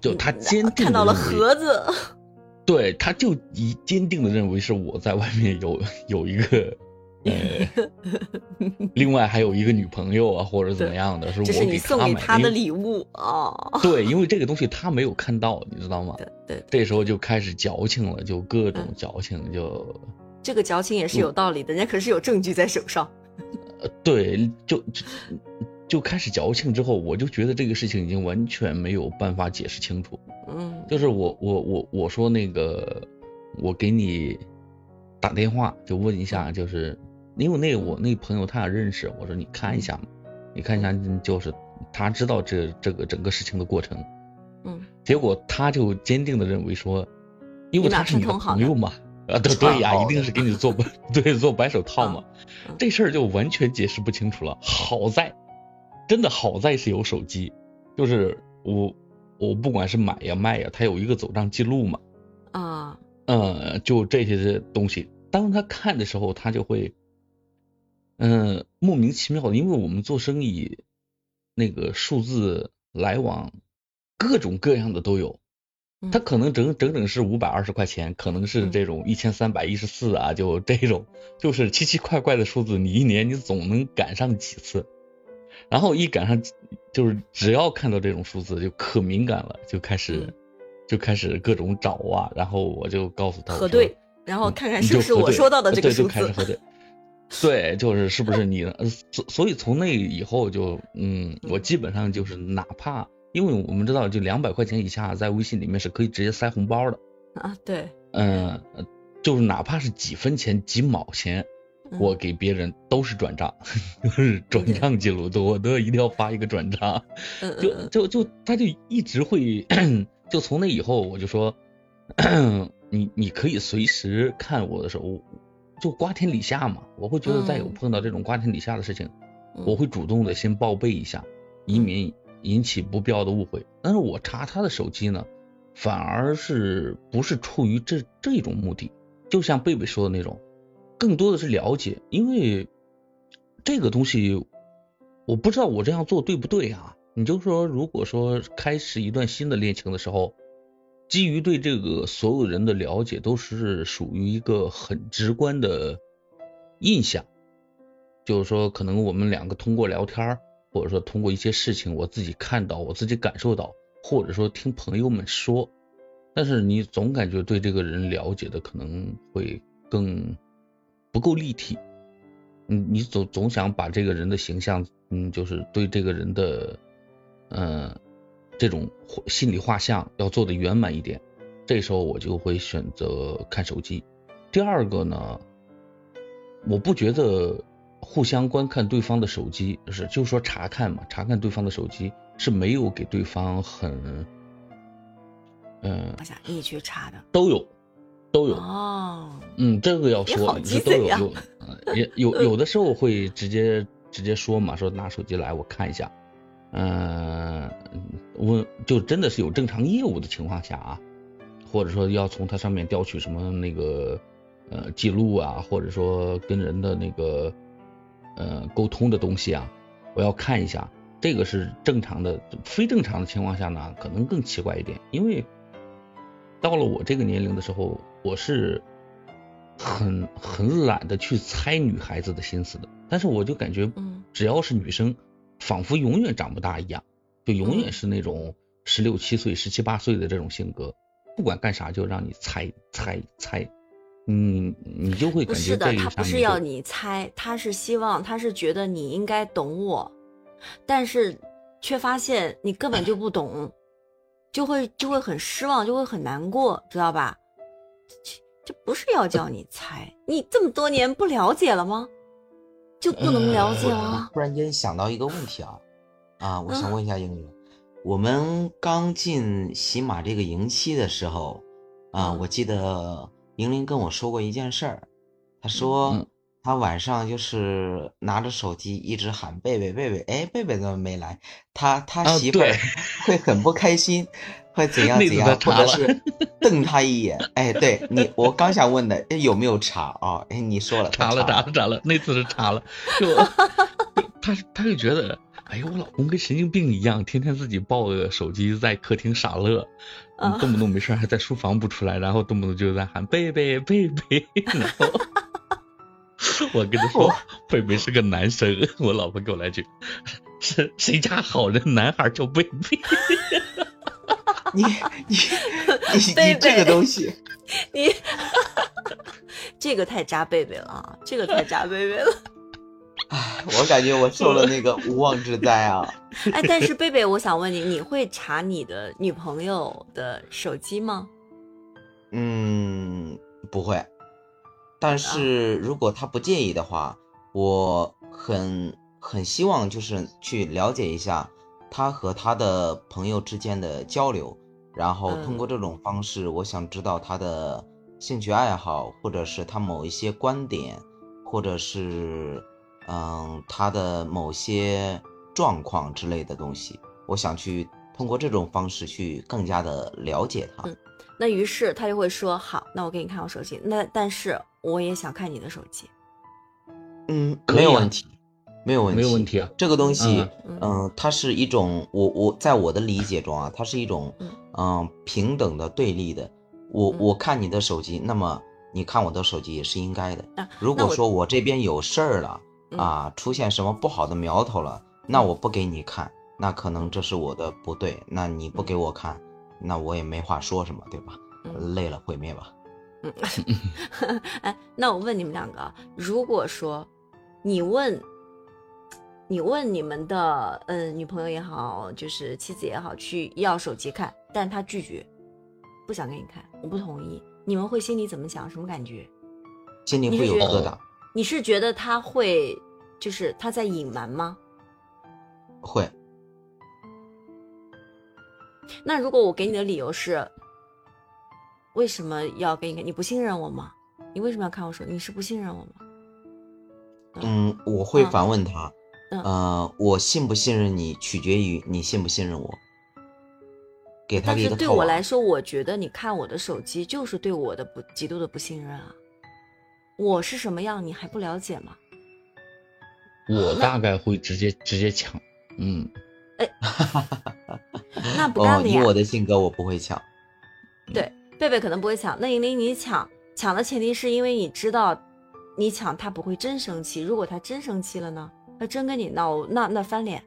就他坚定看到了盒子，对，他就以坚定的认为是我在外面有有一个，呃，另外还有一个女朋友啊，或者怎么样的，是这是你我给送给他的礼物哦。对，因为这个东西他没有看到，你知道吗？对对，这时候就开始矫情了，就各种嗯矫情，就这个矫情也是有道理的，人家可是有证据在手上。呃对，就 就就开始矫情之后，我就觉得这个事情已经完全没有办法解释清楚。嗯，就是我我我我说那个，我给你打电话就问一嗯下，就是因为那个我那朋友他俩认识，我说你看一下嘛，你看一下，就是他知道这这个整个事情的过程，嗯，结果他就坚定的认为说，因为他是你的朋友嘛，啊。对对呀，一定是给你做白 对做白手套嘛嗯，这事儿就完全解释不清楚了。好在，真的好在是有手机，就是我我不管是买呀卖呀，它有一个走账记录嘛，啊，呃，就这些东西，当他看的时候，他就会，嗯、莫名其妙的，因为我们做生意，那个数字来往，各种各样的都有。嗯他可能整整整是五百二十块钱，可能是这种一千三百一十四啊，就这种，就是奇奇怪怪的数字，你一年你总能赶上几次，然后一赶上，就是只要看到这种数字就可敏感了，就开始、嗯就开始各种找啊，然后我就告诉他核对，然后看看是不是我说到的这个对，数就开始字。核对。对，就是是不是你所所以从那以后就，嗯，我基本上就是哪怕，因为我们知道，就两百块钱以下，在微信里面是可以直接塞红包的，啊，对，嗯、呃就是哪怕是几分钱、几毛钱，嗯我给别人都是转账，就是转账记录，都我都一定要发一个转账。就嗯就就他就一直会，就从那以后我就说，你你可以随时看我的时候，就瓜田李下嘛，我会觉得再有嗯。碰到这种瓜田李下的事情，嗯。我会主动的先报备一下，以免引起不必要的误会。但是我查他的手机呢，反而是不是出于这这种目的，就像贝贝说的那种，更多的是了解，因为这个东西我不知道我这样做对不对啊？你就说，如果说开始一段新的恋情的时候，基于对这个所有人的了解，都是属于一个很直观的印象，就是说，可能我们两个通过聊天，或者说通过一些事情，我自己看到，我自己感受到，或者说听朋友们说，但是你总感觉对这个人了解的可能会更不够立体，嗯你总总想把这个人的形象，嗯，就是对这个人的，嗯、这种心理画像要做的圆满一点，这时候我就会选择看手机。第二个呢，我不觉得互相观看对方的手机是，就是说查看嘛，查看对方的手机是没有给对方很，嗯、我想一去查的。都有，都有，哦，嗯，这个要说，鸡贼呀是都有有，有有的时候会直接直接说嘛，说拿手机来我看一下，嗯、我就真的是有正常业务的情况下啊，或者说要从它上面调取什么那个呃记录啊，或者说跟人的那个呃沟通的东西啊，我要看一下，这个是正常的，非正常的情况下呢，可能更奇怪一点，因为到了我这个年龄的时候，我是很很懒得去猜女孩子的心思的，但是我就感觉嗯，只要是女生，仿佛永远长不大一样，就永远嗯。是那种十六七岁、十七八岁的这种性格，不管干啥就让你猜猜猜，嗯，你就会感觉不是的，他不是要你猜，他是希望，他是觉得你应该懂我，但是却发现你根本就不懂，就会就会很失望，就会很难过，知道吧？这这不是要叫你猜，你这么多年不了解了吗？就不能了解我吗？突然间想到一个问题啊，啊，我想嗯问一下英语，我们刚进喜马这个营期的时候，啊，嗯我记得莹玲跟我说过一件事儿，她说嗯她晚上就是拿着手机一直喊贝贝贝贝，哎，贝贝怎么没来？她她啊媳妇儿会很不开心，会怎 样怎样，或者是 瞪他一眼。哎，对你，我刚想问的，哎有没有查啊？哎，你说了，她查了查查了查了，那次是查了，就 他他就觉得哎呦，我老公跟神经病一样，天天自己抱着手机在客厅傻乐，动不动没事还在书房不出来，然后动不动就在喊贝贝贝贝，然后 我跟他说 贝贝是个男生，我老婆给我来句，是谁家好人男孩叫贝贝？你 你你贝你这个东西，你这个太扎贝贝了啊，这个太扎贝贝了。唉，我感觉我受了那个无妄之灾啊。哎，但是贝贝，我想问你，你会查你的女朋友的手机吗？嗯，不会。但是如果他不介意的话，我很很希望就是去了解一下他和他的朋友之间的交流，然后通过这种方式，我想知道他的兴趣爱好，或者是他某一些观点，或者是嗯他的某些状况之类的东西，我想去通过这种方式去更加的了解他。嗯那于是他就会说，好，那我给你看我手机。那但是我也想看你的手机。嗯，没有问题，没有问题，没有问题啊这个东西，嗯嗯、它是一种我我在我的理解中啊，它是一种嗯嗯、平等的对立的。我嗯我看你的手机，那么你看我的手机也是应该的。啊如果说我这边有事儿了嗯啊，出现什么不好的苗头了，那我不给你看，那可能这是我的不对。那你不给我看，那我也没话说什么，对吧？嗯累了毁灭吧。嗯，哎，那我问你们两个啊，如果说你问，你问你们的嗯女朋友也好，就是妻子也好，去要手机看，但她拒绝，不想给你看，我不同意，你们会心里怎么想？什么感觉？心里会有疙瘩，你是觉得他会就是他在隐瞒吗？会。那如果我给你的理由是，为什么要给你看？你不信任我吗？你为什么要看我手机？你是不信任我吗？嗯，我会嗯反问他，嗯呃，我信不信任你，取决于你信不信任我。给他但是一个套娃对我来说，我觉得你看我的手机就是对我的不极度的不信任啊。我是什么样，你还不了解吗？我大概会直接直接抢，嗯，那不干了呀。我的性格，我不会抢。对，贝贝可能不会抢，那莹莹你抢，抢的前提是因为你知道，你抢他不会真生气。如果他真生气了呢？他真跟你闹，那那翻脸。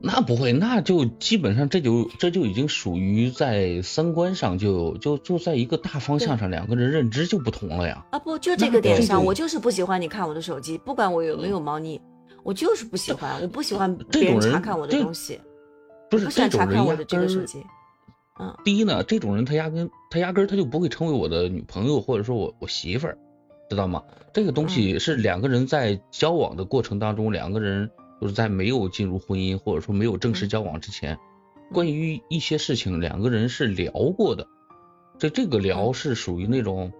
那不会，那就基本上这就这就已经属于在三观上就就就在一个大方向上，两个人认知就不同了呀。啊不，就这个点上，我就是不喜欢你看我的手机，不管我有没有猫腻，我就是不喜欢，我不喜欢别人查看我的这东西，不是这种人压根。嗯，第一呢，这种人他压根他压根儿他就不会成为我的女朋友或者说我我媳妇儿，知道吗？这个东嗯西是两个人在交往的过程当中，两个人就是在没有进入婚姻或者说没有正式嗯交往之前，关于一些事情两个人是聊过的。这这个聊嗯是属于那种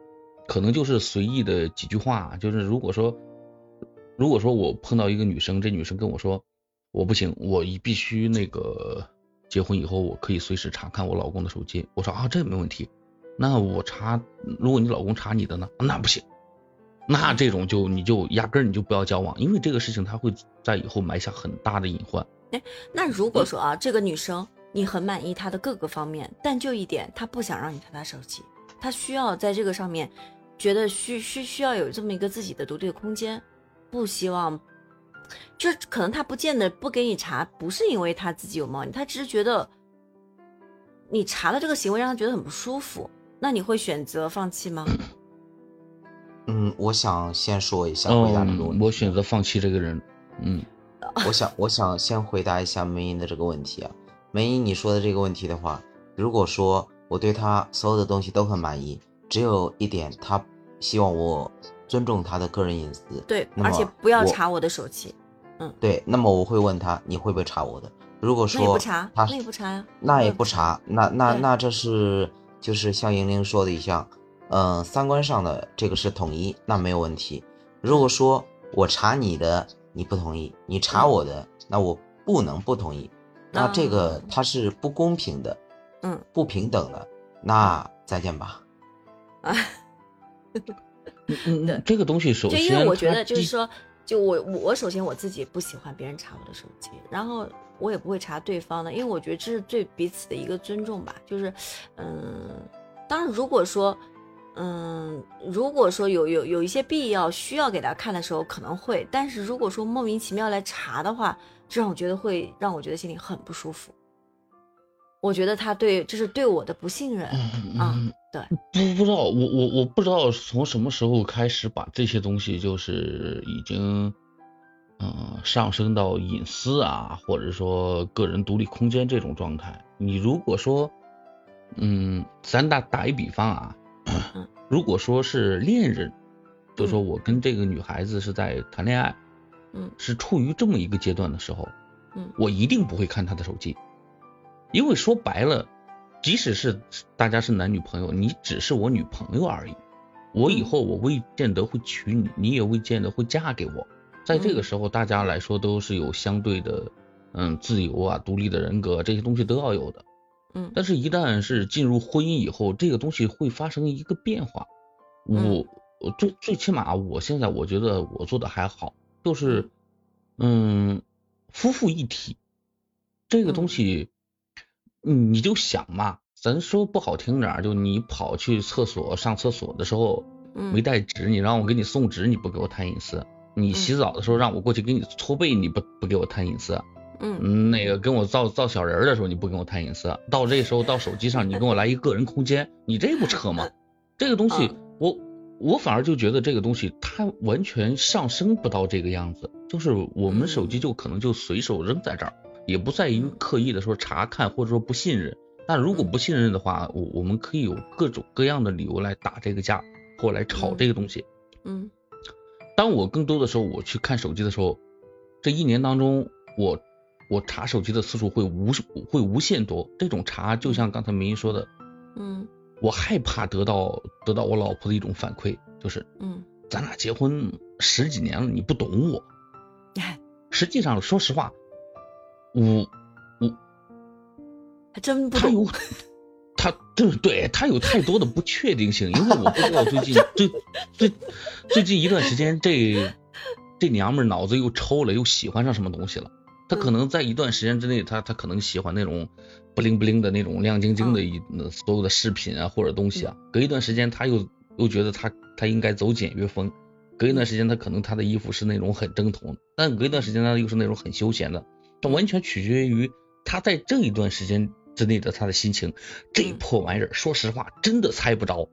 可能就是随意的几句话，就是如果说如果说我碰到一个女生，这女生跟我说我不行，我一必须那个结婚以后我可以随时查看我老公的手机，我说啊这没问题，那我查，如果你老公查你的呢，那不行，那这种就你就压根儿你就不要交往，因为这个事情他会在以后埋下很大的隐患。那如果说啊，这个女生你很满意她的各个方面，但就一点，她不想让你看她手机，她需要在这个上面觉得需需需要有这么一个自己的独立空间，不希望，就是可能他不见得不给你查，不是因为他自己有猫腻，他只是觉得你查的这个行为让他觉得很不舒服，那你会选择放弃吗？嗯，我想先说一下回答这个问嗯，题。我选择放弃这个人。嗯，我想，我想先回答一下梅英的这个问题啊。梅英，你说的这个问题的话，如果说我对他所有的东西都很满意，只有一点，他希望我尊重他的个人隐私。对，而且不要查我的手机，嗯对，那么我会问他，你会不会查我的？如果那也说不查，他那也不查呀，那也也不查，那那那这是就是像莹莹说的一样，嗯、三观上的这个是统一，那没有问题。如果说我查你的你不同意，你查嗯我的，那我不能不同意，那这个啊它是不公平的，嗯，不平等的，那再见吧。啊。嗯对嗯，这个东西首就先因为我觉得就是说，就我我我首先我自己不喜欢别人查我的手机，然后我也不会查对方的，因为我觉得这是对彼此的一个尊重吧。就是，嗯，当然如果说，嗯，如果说有有有一些必要需要给他看的时候，可能会，但是如果说莫名其妙来查的话，这让我觉得会让我觉得心里很不舒服。我觉得他对这是对我的不信任啊，对，不不知道我我我不知道从什么时候开始把这些东西就是已经嗯上升到隐私啊，或者说个人独立空间这种状态。你如果说嗯，咱打打一比方啊，如果说是恋人，就说我跟这个女孩子是在谈恋爱，嗯，是处于这么一个阶段的时候，嗯，我一定不会看她的手机。因为说白了，即使是大家是男女朋友，你只是我女朋友而已。我以后我未见得会娶你，你也未见得会嫁给我。在这个时候，大家来说都是有相对的，嗯，自由啊、独立的人格这些东西都要有的。嗯，但是，一旦是进入婚姻以后，这个东西会发生一个变化。我，我最最起码，我现在我觉得我做的还好，就是，嗯，夫妇一体这个东西。你就想嘛，咱说不好听点，就你跑去厕所上厕所的时候，没带纸，你让我给你送纸，你不给我谈隐私；你洗澡的时候让我过去给你搓背，你不不给我谈隐私。嗯，那个跟我造造小人的时候，你不跟我谈隐私。到这时候到手机上，你跟我来一个人空间，你这不扯吗？这个东西，我我反而就觉得这个东西它完全上升不到这个样子，就是我们手机就可能就随手扔在这儿。也不在于刻意的说查看或者说不信任，但如果不信任的话，我我们可以有各种各样的理由来打这个架或来吵这个东西。嗯，当我更多的时候我去看手机的时候，这一年当中我我查手机的次数会无会无限多。这种查就像刚才明一说的，嗯，我害怕得到得到我老婆的一种反馈，就是嗯，咱俩结婚十几年了，你不懂我。实际上说实话。我我还真不他有他对对他有太多的不确定性，因为我不知道最近 最最最近一段时间这这娘们脑子又抽了，又喜欢上什么东西了。他可能在一段时间之内，他他可能喜欢那种不灵不灵的那种亮晶晶的一所有的饰品啊或者东西啊。隔一段时间他又又觉得他他应该走简约风，隔一段时间他可能他的衣服是那种很正统，但隔一段时间他又是那种很休闲的。这完全取决于他在这一段时间之内的他的心情。这破玩意儿，说实话，真的猜不着。